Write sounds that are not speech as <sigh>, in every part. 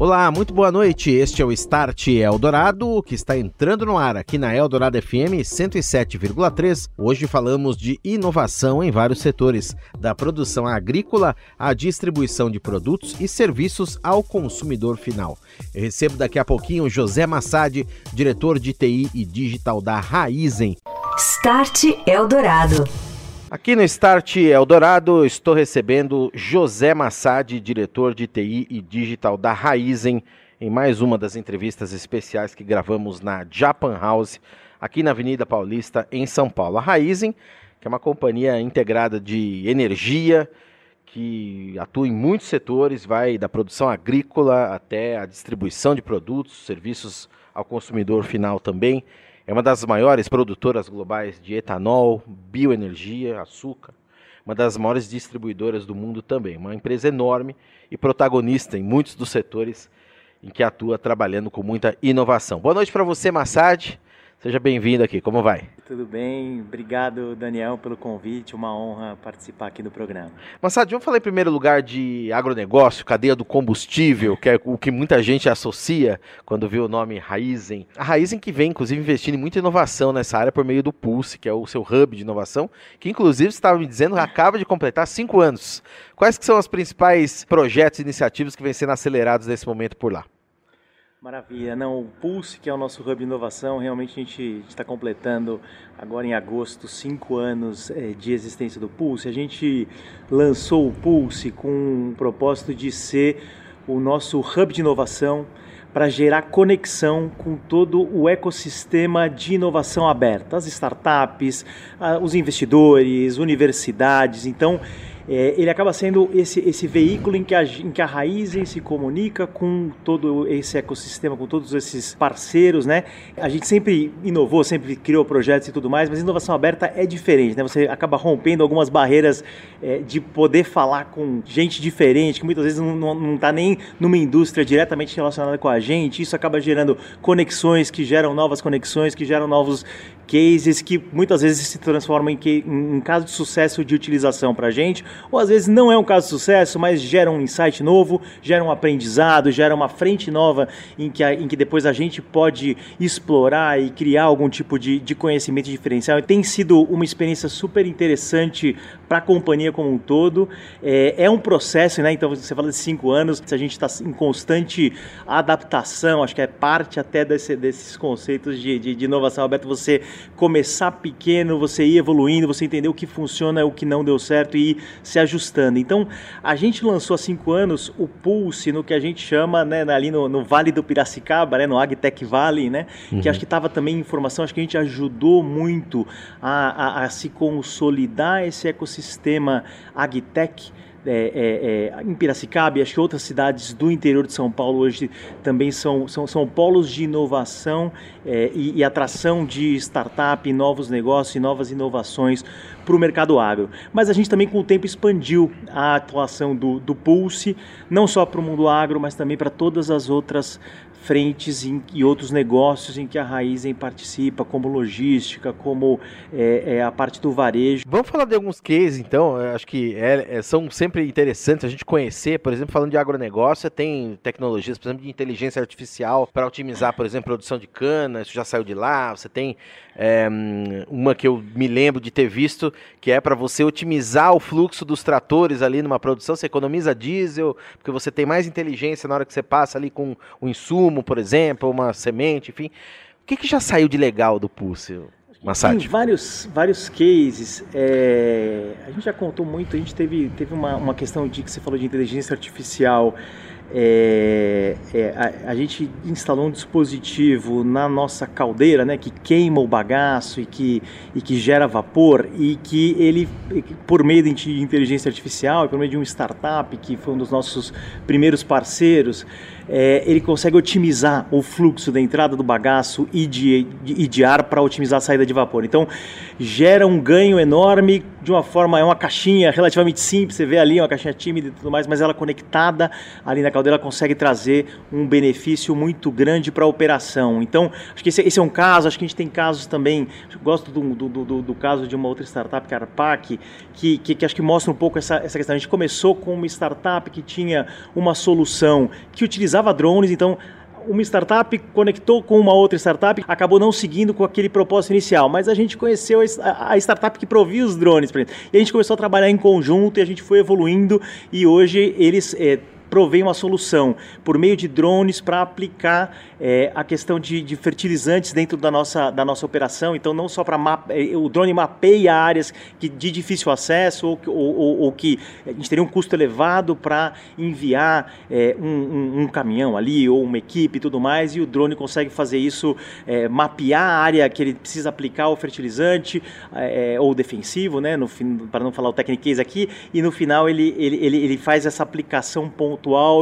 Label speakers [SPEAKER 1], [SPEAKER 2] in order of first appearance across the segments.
[SPEAKER 1] Olá, muito boa noite. Este é o Start Eldorado, que está entrando no ar aqui na Eldorado FM 107,3. Hoje falamos de inovação em vários setores, da produção agrícola à distribuição de produtos e serviços ao consumidor final. Eu recebo daqui a pouquinho José Massad, diretor de TI e digital da Raizen.
[SPEAKER 2] Start Eldorado.
[SPEAKER 1] Aqui no Start Eldorado, estou recebendo José Massad, diretor de TI e digital da Raizen, em mais uma das entrevistas especiais que gravamos na Japan House, aqui na Avenida Paulista, em São Paulo. A Raizen, que é uma companhia integrada de energia, que atua em muitos setores, vai da produção agrícola até a distribuição de produtos, serviços ao consumidor final também. É uma das maiores produtoras globais de etanol, bioenergia, açúcar, uma das maiores distribuidoras do mundo também. Uma empresa enorme e protagonista em muitos dos setores em que atua trabalhando com muita inovação. Boa noite para você, Massad. Seja bem-vindo aqui, como vai?
[SPEAKER 3] Tudo bem, obrigado Daniel pelo convite, uma honra participar aqui do programa.
[SPEAKER 1] Massad, vamos falar em primeiro lugar de agronegócio, cadeia do combustível, que é o que muita gente associa quando vê o nome Raizen. A Raizen que vem, inclusive, investindo em muita inovação nessa área por meio do Pulse, que é o seu hub de inovação, que inclusive você estava me dizendo acaba de completar cinco anos. Quais que são os principais projetos e iniciativas que vêm sendo acelerados nesse momento por lá?
[SPEAKER 3] Maravilha. Não, o Pulse, que é o nosso hub de inovação, realmente a gente está completando agora em agosto cinco anos é, de existência do Pulse. A gente lançou o Pulse com o propósito de ser o nosso hub de inovação para gerar conexão com todo o ecossistema de inovação aberta, as startups, os investidores, universidades. Então, é, ele acaba sendo esse, esse veículo em que, a, em que a se comunica com todo esse ecossistema, com todos esses parceiros, né? A gente sempre inovou, sempre criou projetos e tudo mais, mas inovação aberta é diferente, né? Você acaba rompendo algumas barreiras é, de poder falar com gente diferente, que muitas vezes não está nem numa indústria diretamente relacionada com a gente, isso acaba gerando conexões que geram novas conexões, que geram novos cases que muitas vezes se transformam em, em um caso de sucesso de utilização para a gente, ou às vezes não é um caso de sucesso, mas gera um insight novo, gera um aprendizado, gera uma frente nova em que, a, em que depois a gente pode explorar e criar algum tipo de, de conhecimento diferencial. Tem sido uma experiência super interessante para a companhia como um todo. É, é, um processo, né? Então você fala de cinco anos, a gente está em constante adaptação, acho que é parte até desse, desses conceitos de, de, de inovação aberta, você começar pequeno, você ir evoluindo, você entender o que funciona, o que não deu certo e ir se ajustando. Então a gente lançou há cinco anos o Pulse no que a gente chama, né, ali no, no Vale do Piracicaba, né, no Agtech Valley, né? Uhum. Que acho que estava também em informação, acho que a gente ajudou muito a, a, a se consolidar esse ecossistema sistema Agtech é, é, é, em Piracicaba e acho que outras cidades do interior de São Paulo hoje também são, são, são polos de inovação é, e, e, atração de startup, novos negócios e novas inovações para o mercado agro. Mas a gente também com o tempo expandiu a atuação do, do Pulse, não só para o mundo agro, mas também para todas as outras frentes em, e outros negócios em que a Raizen participa, como logística, como é, é, a parte do varejo.
[SPEAKER 1] Vamos falar de alguns cases, então. Eu acho que é, é, são sempre interessantes a gente conhecer. Por exemplo, falando de agronegócio, tem tecnologias, por exemplo, de inteligência artificial para otimizar, por exemplo, produção de cana. Isso já saiu de lá. Você tem é, uma que eu me lembro de ter visto, que é para você otimizar o fluxo dos tratores ali numa produção. Você economiza diesel, porque você tem mais inteligência na hora que você passa ali com o insumo por exemplo, uma semente, enfim. O que, que já saiu de legal do Pulse? Massad?
[SPEAKER 3] Tem vários, vários cases. É, a gente já contou muito, a gente teve, teve uma, uma questão de que você falou de inteligência artificial. É, é, a, a, gente instalou um dispositivo na nossa caldeira, né, que queima o bagaço e que, e que gera vapor e que ele, por meio de inteligência artificial por meio de um startup que foi um dos nossos primeiros parceiros, é, ele consegue otimizar o fluxo da entrada do bagaço e de, e de ar para otimizar a saída de vapor. Então, gera um ganho enorme de uma forma, é uma caixinha relativamente simples, você vê ali uma caixinha tímida e tudo mais, mas ela conectada ali na caldeira consegue trazer um benefício muito grande para a operação. Então, acho que esse, esse, é um caso, acho que a gente tem casos também, gosto do, do, do, do caso de uma outra startup, que é a Arpac, que, que, que, acho que mostra um pouco essa, essa questão. A gente começou com uma startup que tinha uma solução que utilizava drones, então uma startup conectou com uma outra startup, acabou não seguindo com aquele propósito inicial, mas a gente conheceu a, startup que provia os drones, e a gente começou a trabalhar em conjunto e a gente foi evoluindo. E hoje eles é, provém uma solução por meio de drones para aplicar é, a questão de, de, fertilizantes dentro da nossa, da nossa operação. Então, não só para é, o drone mapeia áreas que, de difícil acesso ou, ou, ou, ou que a gente teria um custo elevado para enviar é, um, um, um, caminhão ali ou uma equipe e tudo mais, e o drone consegue fazer isso, é, mapear a área que ele precisa aplicar o fertilizante é, ou defensivo, né, para não falar o techniquez aqui, e no final ele, ele, ele, ele faz essa aplicação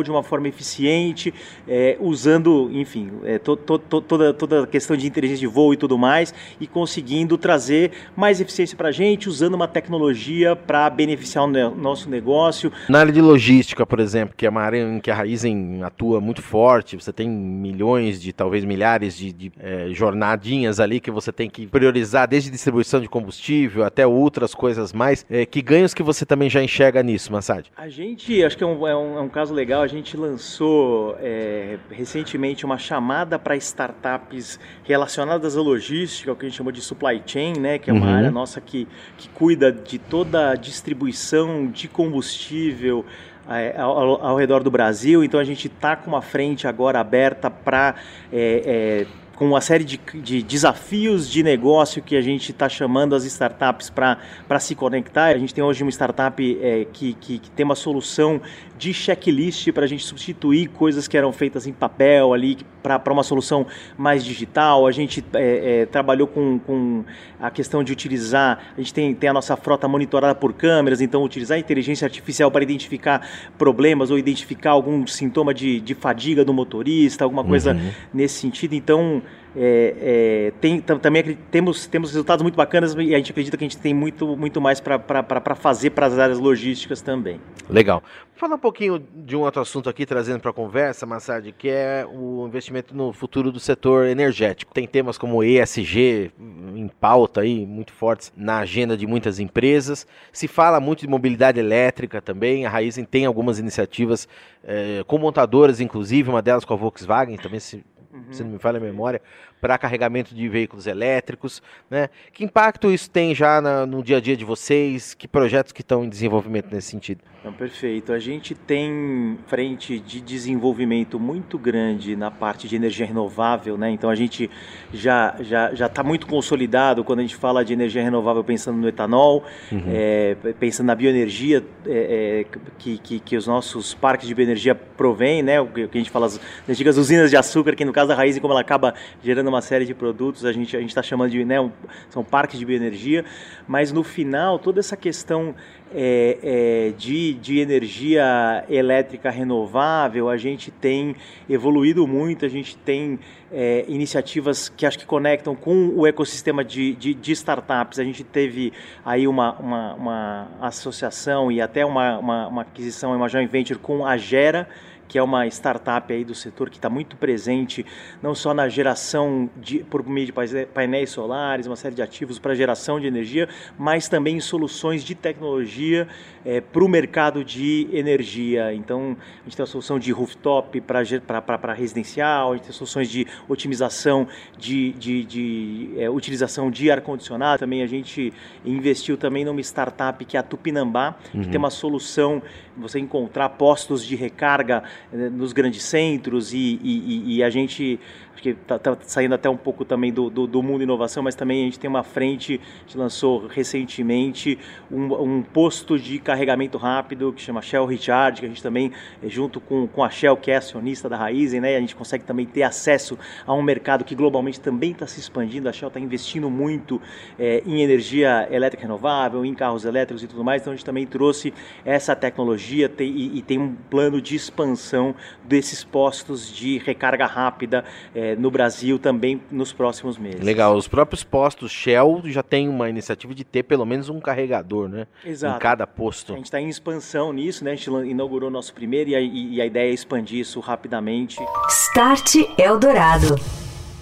[SPEAKER 3] de uma forma eficiente, é, usando, enfim, é, to, to, to, toda, toda a questão de inteligência de voo e tudo mais, e conseguindo trazer mais eficiência para a gente, usando uma tecnologia para beneficiar o ne nosso negócio.
[SPEAKER 1] Na área de logística, por exemplo, que é uma área em que a Raizen atua muito forte, você tem milhões de, talvez milhares de, de é, jornadinhas ali que você tem que priorizar, desde distribuição de combustível até outras coisas mais. É, que ganhos que você também já enxerga nisso, Massad?
[SPEAKER 3] A gente, acho que é um, é um, é um caso legal, a gente lançou é, recentemente uma chamada para startups relacionadas à logística, o que a gente chamou de supply chain, né, que é uma uhum. área nossa que, que cuida de toda a distribuição de combustível é, ao, ao, redor do Brasil. Então a gente está com uma frente agora aberta para é, é, com uma série de, de, desafios de negócio que a gente está chamando as startups para se conectar. A gente tem hoje uma startup é, que, que, que, tem uma solução de checklist para a gente substituir coisas que eram feitas em papel ali para uma solução mais digital. A gente é, é, trabalhou com, com a questão de utilizar, a gente tem, tem a nossa frota monitorada por câmeras, então utilizar a inteligência artificial para identificar problemas ou identificar algum sintoma de, de fadiga do motorista, alguma coisa uhum. nesse sentido. Então, é, é, tem, também temos, temos resultados muito bacanas e a gente acredita que a gente tem muito, muito mais para fazer para as áreas logísticas também.
[SPEAKER 1] Legal. Vou falar um pouquinho de um outro assunto aqui, trazendo para a conversa, Massad, que é o investimento no futuro do setor energético. Tem temas como ESG em pauta aí, muito fortes na agenda de muitas empresas. Se fala muito de mobilidade elétrica também. A Raizen tem algumas iniciativas é, com montadoras, inclusive, uma delas com a Volkswagen, também se uhum. se não me falha a memória, para carregamento de veículos elétricos. Né? Que impacto isso tem já na, no dia a dia de vocês? Que projetos que estão em desenvolvimento nesse sentido?
[SPEAKER 3] Não, perfeito. A gente tem frente de desenvolvimento muito grande na parte de energia renovável, né? Então a gente já já já está muito consolidado quando a gente fala de energia renovável pensando no etanol, uhum. é, pensando na bioenergia é, é, que, que, que, os nossos parques de bioenergia provêm, né? O que a gente fala as antigas usinas de açúcar, que no caso da raiz, como ela acaba gerando uma série de produtos, a gente a está chamando de né, um, são parques de bioenergia, mas no final toda essa questão é, é, de, de energia elétrica renovável, a gente tem evoluído muito, a gente tem é, iniciativas que acho que conectam com o ecossistema de, de, de startups. A gente teve aí uma, uma, uma associação e até uma, uma, uma aquisição, uma joint venture com a Gera, que é uma startup aí do setor que está muito presente, não só na geração de, por meio de painéis solares, uma série de ativos para geração de energia, mas também em soluções de tecnologia é, para o mercado de energia. Então, a gente tem a solução de rooftop para residencial, a gente tem soluções de otimização de, de, de é, utilização de ar-condicionado. Também a gente investiu também numa startup que é a Tupinambá, uhum. que tem uma solução, você encontrar postos de recarga nos grandes centros e, e, e a gente acho que está tá saindo até um pouco também do, do, do, mundo inovação, mas também a gente tem uma frente, a gente lançou recentemente um, um posto de carregamento rápido que chama Shell Recharge, que a gente também, eh, junto com, com a Shell, que é acionista da Raizen, né, a gente consegue também ter acesso a um mercado que globalmente também está se expandindo, a Shell está investindo muito é, em energia elétrica renovável, em carros elétricos e tudo mais, então a gente também trouxe essa tecnologia tem, e, e, tem um plano de expansão desses postos de recarga rápida é, é, no Brasil também nos próximos meses.
[SPEAKER 1] Legal, os próprios postos Shell já tem uma iniciativa de ter pelo menos um carregador, né?
[SPEAKER 3] Exato.
[SPEAKER 1] Em cada posto.
[SPEAKER 3] A gente está em expansão nisso, né? A gente inaugurou nosso primeiro e a, e a ideia é expandir isso rapidamente.
[SPEAKER 2] Start Eldorado.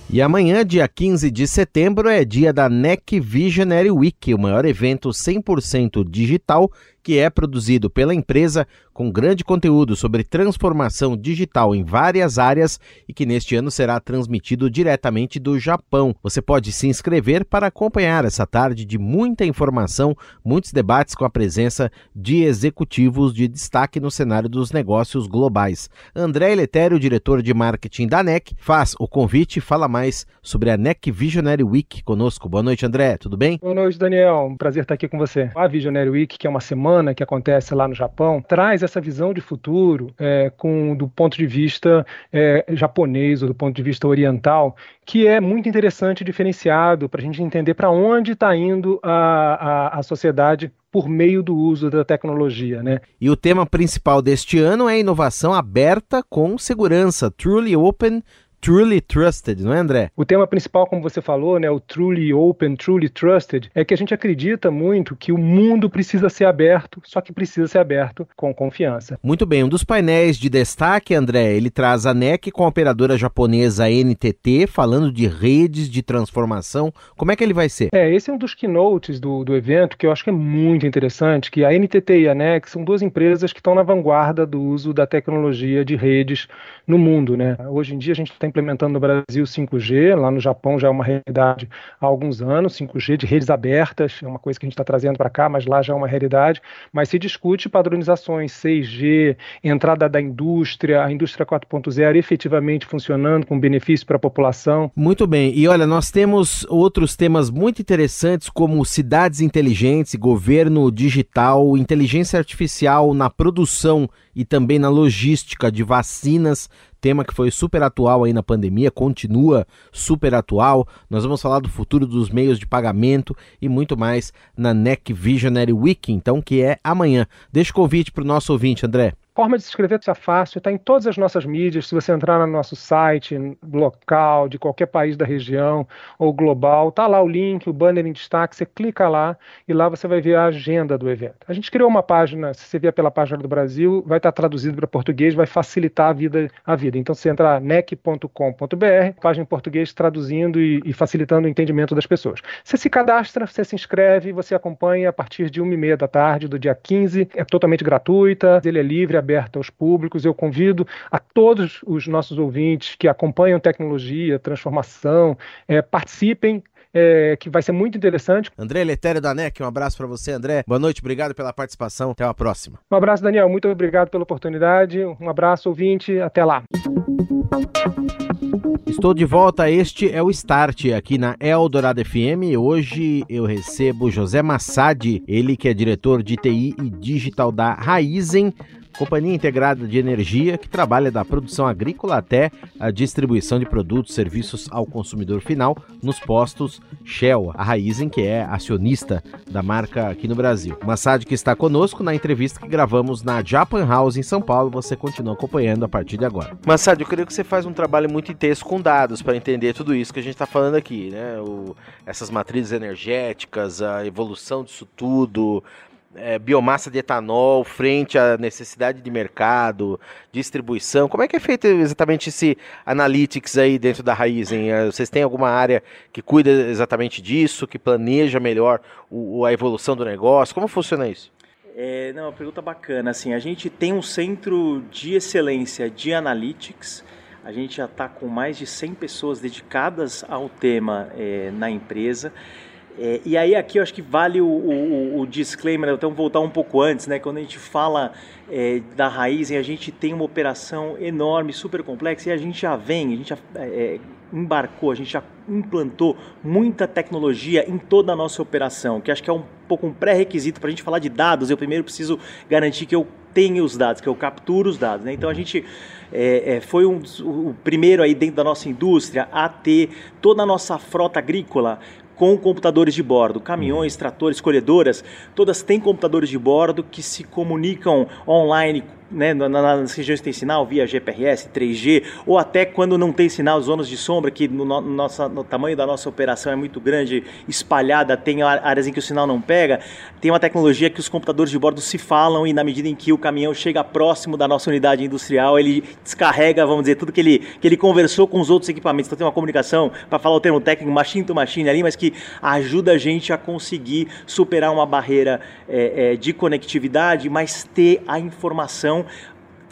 [SPEAKER 1] E amanhã, dia 15 de setembro, é dia da NEC Visionary Week, o maior evento 100% digital que é produzido pela empresa com grande conteúdo sobre transformação digital em várias áreas e que neste ano será transmitido diretamente do Japão. Você pode se inscrever para acompanhar essa tarde de muita informação, muitos debates com a presença de executivos de destaque no cenário dos negócios globais. André Eletério, diretor de marketing da NEC, faz o convite e fala mais sobre a NEC Visionary Week conosco. Boa noite, André. Tudo bem?
[SPEAKER 4] Boa noite, Daniel. Um prazer estar aqui com você. A Visionary Week, que é uma semana que acontece lá no Japão traz essa visão de futuro é, com do ponto de vista é, japonês ou do ponto de vista oriental que é muito interessante e diferenciado para a gente entender para onde está indo a, a, a sociedade por meio do uso da tecnologia. Né?
[SPEAKER 1] E o tema principal deste ano é inovação aberta com segurança, Truly Open truly trusted, não é, André?
[SPEAKER 4] O tema principal, como você falou, né, o truly open, truly trusted, é que a gente acredita muito que o mundo precisa ser aberto, só que precisa ser aberto com confiança.
[SPEAKER 1] Muito bem, um dos painéis de destaque, André, ele traz a NEC com a operadora japonesa NTT, falando de redes de transformação. Como é que ele vai ser?
[SPEAKER 4] É, esse é um dos keynotes do, do evento que eu acho que é muito interessante, que a NTT e a NEC são duas empresas que estão na vanguarda do uso da tecnologia de redes no mundo, né? Hoje em dia a gente tem implementando no Brasil 5G, lá no Japão já é uma realidade há alguns anos, 5G de redes abertas, é uma coisa que a gente está trazendo para cá, mas lá já é uma realidade, mas se discute padronizações 6G, entrada da indústria, a indústria 4.0 efetivamente funcionando com benefício para a população.
[SPEAKER 1] Muito bem, e olha, nós temos outros temas muito interessantes como cidades inteligentes, governo digital, inteligência artificial na produção e também na logística de vacinas, tema que foi super atual aí na pandemia, continua super atual. Nós vamos falar do futuro dos meios de pagamento e muito mais na NEC Visionary Week, então, que é amanhã. Deixa o convite para o nosso ouvinte, André
[SPEAKER 4] forma de se inscrever está fácil, está em todas as nossas mídias. Se você entrar no nosso site local, de qualquer país da região ou global, tá lá o link, o banner em destaque, você clica lá e lá você vai ver a agenda do evento. A gente criou uma página, se você vier pela página do Brasil, vai estar traduzido para português, vai facilitar a vida. A vida. Então você entra nec.com.br, página em português traduzindo e, e, facilitando o entendimento das pessoas. Você se cadastra, você se inscreve, você acompanha a partir de uma e meia da tarde do dia 15, é totalmente gratuita, ele é livre, aberta aos públicos. Eu convido a todos os nossos ouvintes que acompanham tecnologia, transformação, é, participem, é, que vai ser muito interessante.
[SPEAKER 1] André Letério da NEC, um abraço para você, André. Boa noite, obrigado pela participação. Até a próxima.
[SPEAKER 4] Um abraço, Daniel. Muito obrigado pela oportunidade. Um abraço, ouvinte. Até lá.
[SPEAKER 1] Estou de volta, este é o Start aqui na Eldorado FM. Hoje eu recebo José Massad, ele que é diretor de TI e digital da Raizen companhia integrada de energia que trabalha da produção agrícola até a distribuição de produtos e serviços ao consumidor final nos postos Shell, a Raizen, que é acionista da marca aqui no Brasil. Massad que está conosco na entrevista que gravamos na Japan House em São Paulo, você continua acompanhando a partir de agora. Massad, eu creio que você faz um trabalho muito intenso com dados para entender tudo isso que a gente está falando aqui, né? O, essas matrizes energéticas, a evolução disso tudo, é, biomassa de etanol frente à necessidade de mercado, distribuição? Como é que é feito exatamente esse analytics aí dentro da Raizen? É, vocês têm alguma área que cuida exatamente disso, que planeja melhor o, a evolução do negócio? Como funciona isso?
[SPEAKER 3] É, não, uma pergunta bacana. Assim, a gente tem um centro de excelência de analytics. A gente já está com mais de 100 pessoas dedicadas ao tema é, na empresa. É, e aí aqui eu acho que vale o, o, o, disclaimer, então voltar um pouco antes, né? Quando a gente fala é, da raiz, a gente tem uma operação enorme, super complexa, e a gente já vem, a gente já é, embarcou, a gente já implantou muita tecnologia em toda a nossa operação, que acho que é um pouco um pré-requisito para a gente falar de dados. Eu primeiro preciso garantir que eu tenho os dados, que eu capturo os dados. Né? Então a gente é, é, foi um, o primeiro aí dentro da nossa indústria a ter toda a nossa frota agrícola com computadores de bordo. Caminhões, tratores, colhedoras, todas têm computadores de bordo que se comunicam online né, nas regiões que tem sinal, via GPRS, 3G, ou até quando não tem sinal, zonas de sombra, que no, no, nossa, no tamanho da nossa operação é muito grande, espalhada, tem áreas em que o sinal não pega, tem uma tecnologia que os computadores de bordo se falam e na medida em que o caminhão chega próximo da nossa unidade industrial, ele descarrega, vamos dizer, tudo que ele, que ele conversou com os outros equipamentos. Então tem uma comunicação, para falar o termo técnico, machine to machine ali, mas que ajuda a gente a conseguir superar uma barreira é, é, de conectividade, mas ter a informação não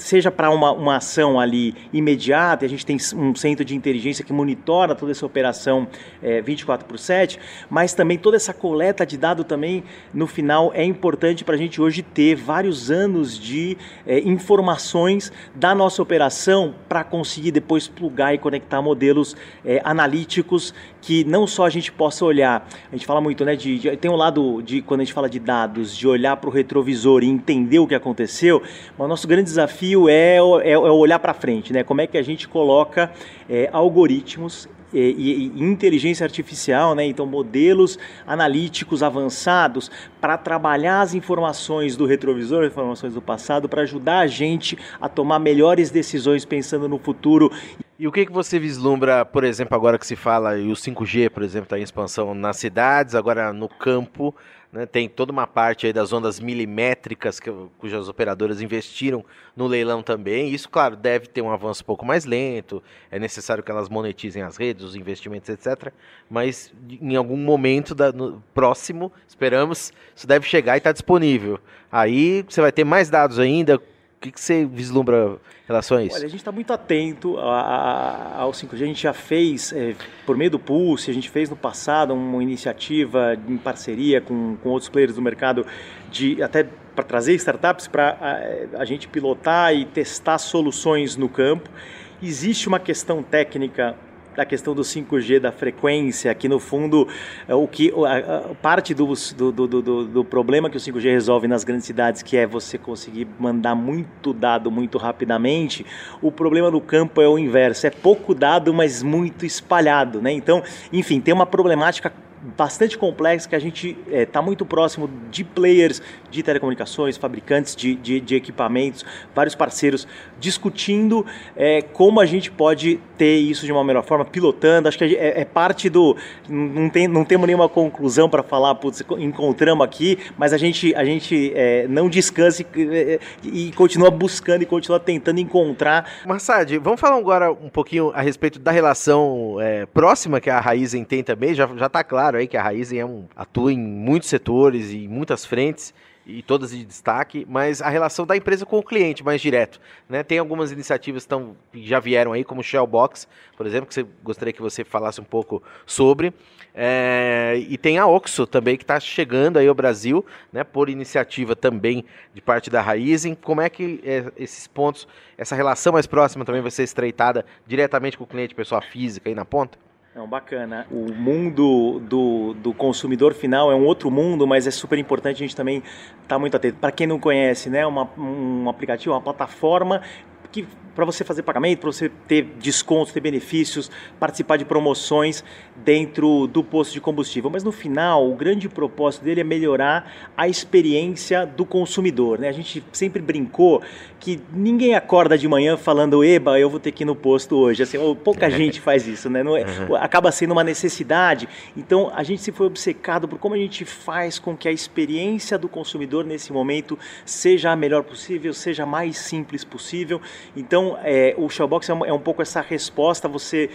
[SPEAKER 3] seja para uma, uma ação ali imediata, a gente tem um centro de inteligência que monitora toda essa operação é, 24 por 7, mas também toda essa coleta de dado também, no final, é importante para a gente hoje ter vários anos de é, informações da nossa operação para conseguir depois plugar e conectar modelos é, analíticos que não só a gente possa olhar, a gente fala muito, né, de, de tem um lado de, quando a gente fala de dados, de olhar para o retrovisor e entender o que aconteceu, mas o nosso grande desafio desafio é, é, é olhar para frente, né? Como é que a gente coloca é, algoritmos e, e, inteligência artificial, né? então modelos analíticos avançados para trabalhar as informações do retrovisor, informações do passado, para ajudar a gente a tomar melhores decisões pensando no futuro.
[SPEAKER 1] E o que, que você vislumbra, por exemplo, agora que se fala, e o 5G, por exemplo, está em expansão nas cidades, agora no campo, né, tem toda uma parte aí das ondas milimétricas que, cujas operadoras investiram no leilão também. Isso, claro, deve ter um avanço um pouco mais lento. É necessário que elas monetizem as redes, os investimentos, etc. Mas em algum momento da, no, próximo, esperamos, isso deve chegar e estar tá disponível. Aí você vai ter mais dados ainda que, que você vislumbra em relação a isso?
[SPEAKER 3] Olha, a gente está muito atento ao 5G. A gente já fez, é, por meio do Pulse, a gente fez no passado uma iniciativa em parceria com, com outros players do mercado de até para trazer startups para a, a gente pilotar e testar soluções no campo. Existe uma questão técnica da questão do 5G, da frequência, que no fundo é o que a, a parte do, do, do, do, do problema que o 5G resolve nas grandes cidades, que é você conseguir mandar muito dado muito rapidamente, o problema no campo é o inverso, é pouco dado, mas muito espalhado, né? Então, enfim, tem uma problemática bastante complexo que a gente está é, tá muito próximo de players de telecomunicações, fabricantes de, de, de equipamentos, vários parceiros discutindo é, como a gente pode ter isso de uma melhor forma, pilotando. Acho que é, é parte do. Não, tem, não temos nenhuma conclusão para falar, putz, encontramos aqui, mas a gente, a gente é, não descansa e, é, e, continua buscando e continua tentando encontrar.
[SPEAKER 1] Massad, vamos falar agora um pouquinho a respeito da relação é, próxima que a Raizen tem também, já está claro claro aí que a Raizen é um, atua em muitos setores e muitas frentes e todas de destaque, mas a relação da empresa com o cliente mais direto, né? Tem algumas iniciativas tão, que já vieram aí, como o Shellbox, por exemplo, que você gostaria que você falasse um pouco sobre. É, e tem a Oxo também que está chegando aí ao Brasil, né? Por iniciativa também de parte da Raizen. Como é que é, esses pontos, essa relação mais próxima também vai ser estreitada diretamente com o cliente, pessoa física aí na ponta?
[SPEAKER 3] Não, bacana. O mundo do, do consumidor final é um outro mundo, mas é super importante a gente também estar tá muito atento. Para quem não conhece, né, uma, um aplicativo, uma plataforma que para você fazer pagamento, para você ter descontos, ter benefícios, participar de promoções dentro do posto de combustível. Mas no final, o grande propósito dele é melhorar a experiência do consumidor. Né? A gente sempre brincou que ninguém acorda de manhã falando, eba, eu vou ter que ir no posto hoje. Assim, pouca <laughs> gente faz isso, né? Não é, uhum. Acaba sendo uma necessidade. Então a gente se foi obcecado por como a gente faz com que a experiência do consumidor nesse momento seja a melhor possível, seja a mais simples possível. Então é, o Shellbox é um, é um, pouco essa resposta. Você,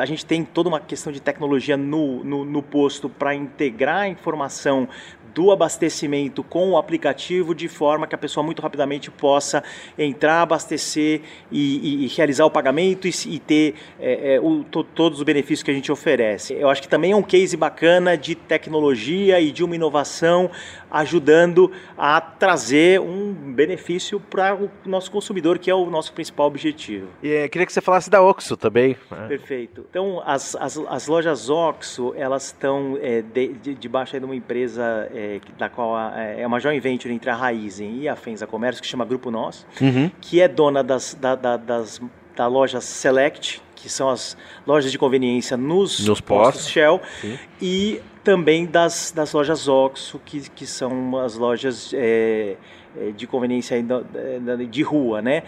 [SPEAKER 3] a gente tem toda uma questão de tecnologia no, no, no posto para integrar a informação do abastecimento com o aplicativo de forma que a pessoa muito rapidamente possa entrar, abastecer e, e, e realizar o pagamento e, e ter é, é, o, to, todos os benefícios que a gente oferece. Eu acho que também é um case bacana de tecnologia e de uma inovação ajudando a trazer um benefício para o nosso consumidor, que é o nosso principal objetivo.
[SPEAKER 1] E é, queria que você falasse da Oxo também.
[SPEAKER 3] Né? Perfeito. Então, as, as, as lojas Oxo, elas estão é, de, de, debaixo de uma empresa é, da qual a, é uma joint venture entre a Raizen e a Fenza Comércio, que chama Grupo Nós, uhum. que é dona das, da, da, das da loja Select, que são as lojas de conveniência nos,
[SPEAKER 1] nos
[SPEAKER 3] postos, Shell, Sim. e também das, das lojas Oxo, que, que são as lojas é, é de conveniência de rua, né?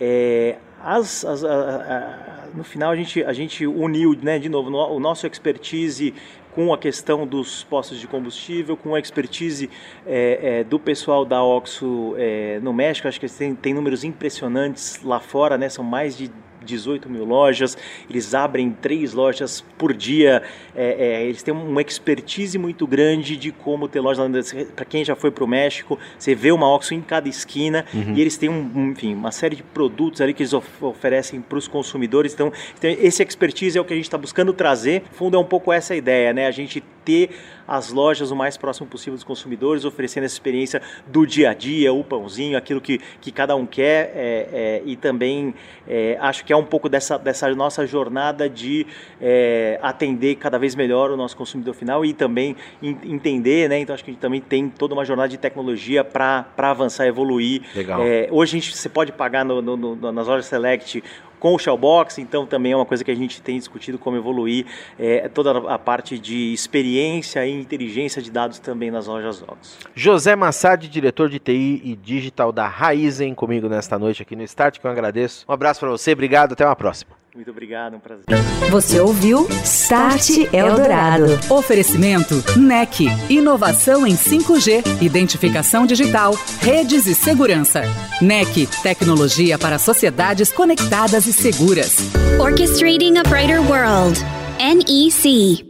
[SPEAKER 3] É, as, as, a, a, no final a gente, a gente uniu né, de novo no, o nosso expertise com a questão dos postos de combustível, com a expertise é, é, do pessoal da Oxo é, no México, acho que eles têm, têm números impressionantes lá fora, né? são mais de 18 mil lojas, eles abrem três lojas por dia, é, é, eles têm uma expertise muito grande de como ter lojas. Para quem já foi para o México, você vê uma Oxxo em cada esquina uhum. e eles têm um, enfim, uma série de produtos ali que eles of oferecem para os consumidores. Então, então, esse expertise é o que a gente está buscando trazer. No fundo, é um pouco essa ideia, né? A gente ter as lojas o mais próximo possível dos consumidores, oferecendo essa experiência do dia a dia, o pãozinho, aquilo que, que cada um quer é, é, e também é, acho que é um pouco dessa, dessa nossa jornada de é, atender cada vez melhor o nosso consumidor final e também entender, né? Então acho que a gente também tem toda uma jornada de tecnologia para avançar, evoluir.
[SPEAKER 1] Legal.
[SPEAKER 3] É, hoje a gente, você pode pagar no, no, no, nas lojas Select com o Shellbox, então também é uma coisa que a gente tem discutido como evoluir é, toda a parte de experiência e inteligência de dados também nas lojas Ox.
[SPEAKER 1] José Massad, diretor de TI e digital da Raizen, comigo nesta noite aqui no Start, que eu agradeço. Um abraço para você, obrigado, até uma próxima.
[SPEAKER 3] Muito obrigado, um prazer.
[SPEAKER 2] Você ouviu Start Eldorado.
[SPEAKER 5] Oferecimento NEC. Inovação em 5G, identificação digital, redes e segurança. NEC. Tecnologia para sociedades conectadas e seguras.
[SPEAKER 6] Orchestrating a Brighter World. NEC.